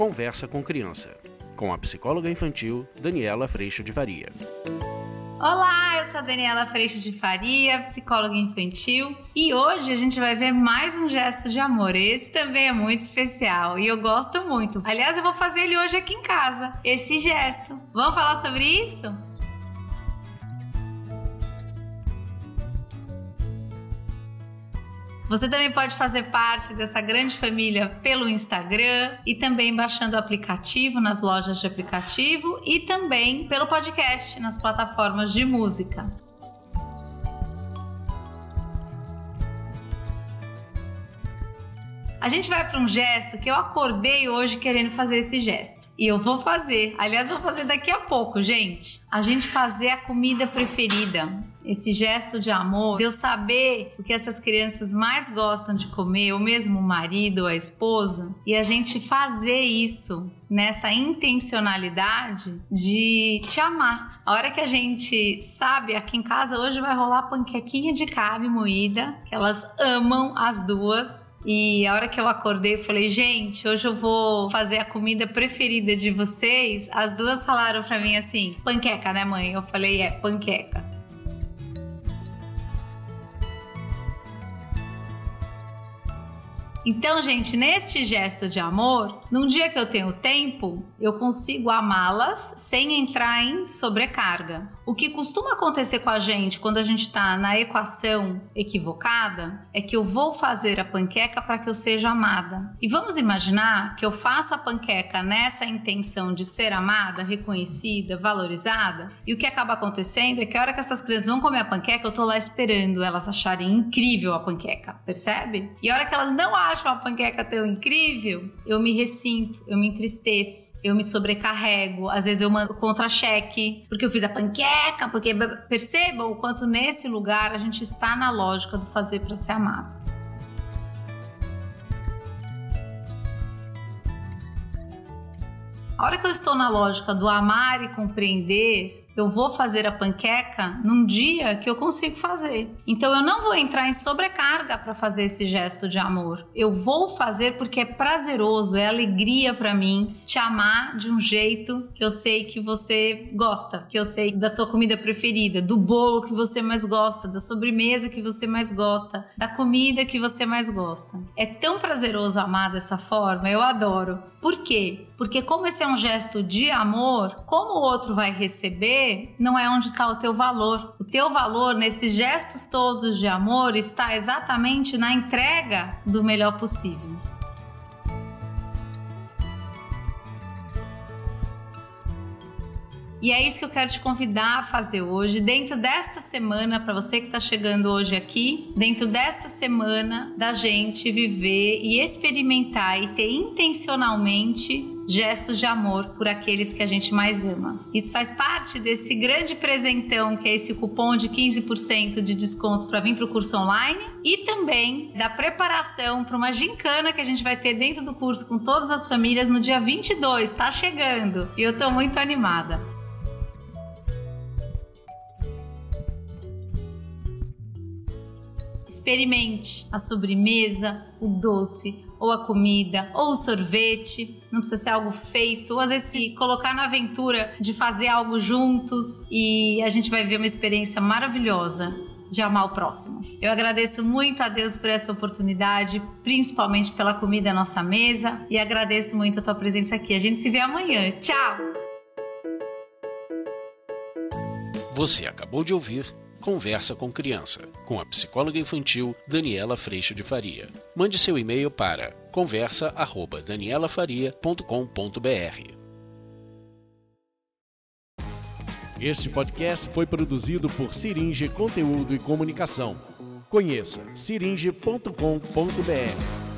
Conversa com Criança, com a psicóloga infantil Daniela Freixo de Faria. Olá, eu sou a Daniela Freixo de Faria, psicóloga infantil, e hoje a gente vai ver mais um gesto de amor. Esse também é muito especial e eu gosto muito. Aliás, eu vou fazer ele hoje aqui em casa, esse gesto. Vamos falar sobre isso? Você também pode fazer parte dessa grande família pelo Instagram e também baixando o aplicativo nas lojas de aplicativo e também pelo podcast nas plataformas de música. A gente vai para um gesto que eu acordei hoje querendo fazer esse gesto. E eu vou fazer. Aliás, vou fazer daqui a pouco, gente. A gente fazer a comida preferida esse gesto de amor, de eu saber o que essas crianças mais gostam de comer, ou mesmo o marido a esposa, e a gente fazer isso nessa intencionalidade de te amar. A hora que a gente sabe, aqui em casa hoje vai rolar panquequinha de carne moída, que elas amam as duas. E a hora que eu acordei, eu falei, gente, hoje eu vou fazer a comida preferida de vocês. As duas falaram para mim assim: panqueca, né, mãe? Eu falei, é, panqueca. Então, gente, neste gesto de amor, num dia que eu tenho tempo, eu consigo amá-las sem entrar em sobrecarga. O que costuma acontecer com a gente quando a gente está na equação equivocada é que eu vou fazer a panqueca para que eu seja amada. E vamos imaginar que eu faço a panqueca nessa intenção de ser amada, reconhecida, valorizada, e o que acaba acontecendo é que a hora que essas crianças vão comer a panqueca, eu tô lá esperando elas acharem incrível a panqueca, percebe? E a hora que elas não acham acho uma panqueca tão incrível, eu me ressinto, eu me entristeço, eu me sobrecarrego, às vezes eu mando contra-cheque, porque eu fiz a panqueca, porque percebam o quanto nesse lugar a gente está na lógica do fazer para ser amado. A hora que eu estou na lógica do amar e compreender, eu vou fazer a panqueca num dia que eu consigo fazer. Então eu não vou entrar em sobrecarga para fazer esse gesto de amor. Eu vou fazer porque é prazeroso, é alegria para mim te amar de um jeito que eu sei que você gosta, que eu sei da tua comida preferida, do bolo que você mais gosta, da sobremesa que você mais gosta, da comida que você mais gosta. É tão prazeroso amar dessa forma, eu adoro. Por quê? Porque como esse é um gesto de amor, como o outro vai receber não é onde está o teu valor. O teu valor nesses gestos todos de amor está exatamente na entrega do melhor possível. E é isso que eu quero te convidar a fazer hoje, dentro desta semana, para você que está chegando hoje aqui, dentro desta semana, da gente viver e experimentar e ter intencionalmente gestos de amor por aqueles que a gente mais ama. Isso faz parte desse grande presentão que é esse cupom de 15% de desconto para vir para o curso online e também da preparação para uma gincana que a gente vai ter dentro do curso com todas as famílias no dia 22. Está chegando e eu estou muito animada. Experimente a sobremesa, o doce, ou a comida, ou o sorvete. Não precisa ser algo feito, ou às vezes se colocar na aventura de fazer algo juntos e a gente vai ver uma experiência maravilhosa de amar o próximo. Eu agradeço muito a Deus por essa oportunidade, principalmente pela comida à nossa mesa, e agradeço muito a tua presença aqui. A gente se vê amanhã. Tchau! Você acabou de ouvir Conversa com Criança, com a psicóloga infantil Daniela Freixo de Faria. Mande seu e-mail para conversa@danielafaria.com.br. Este podcast foi produzido por Siringe Conteúdo e Comunicação. Conheça siringe.com.br.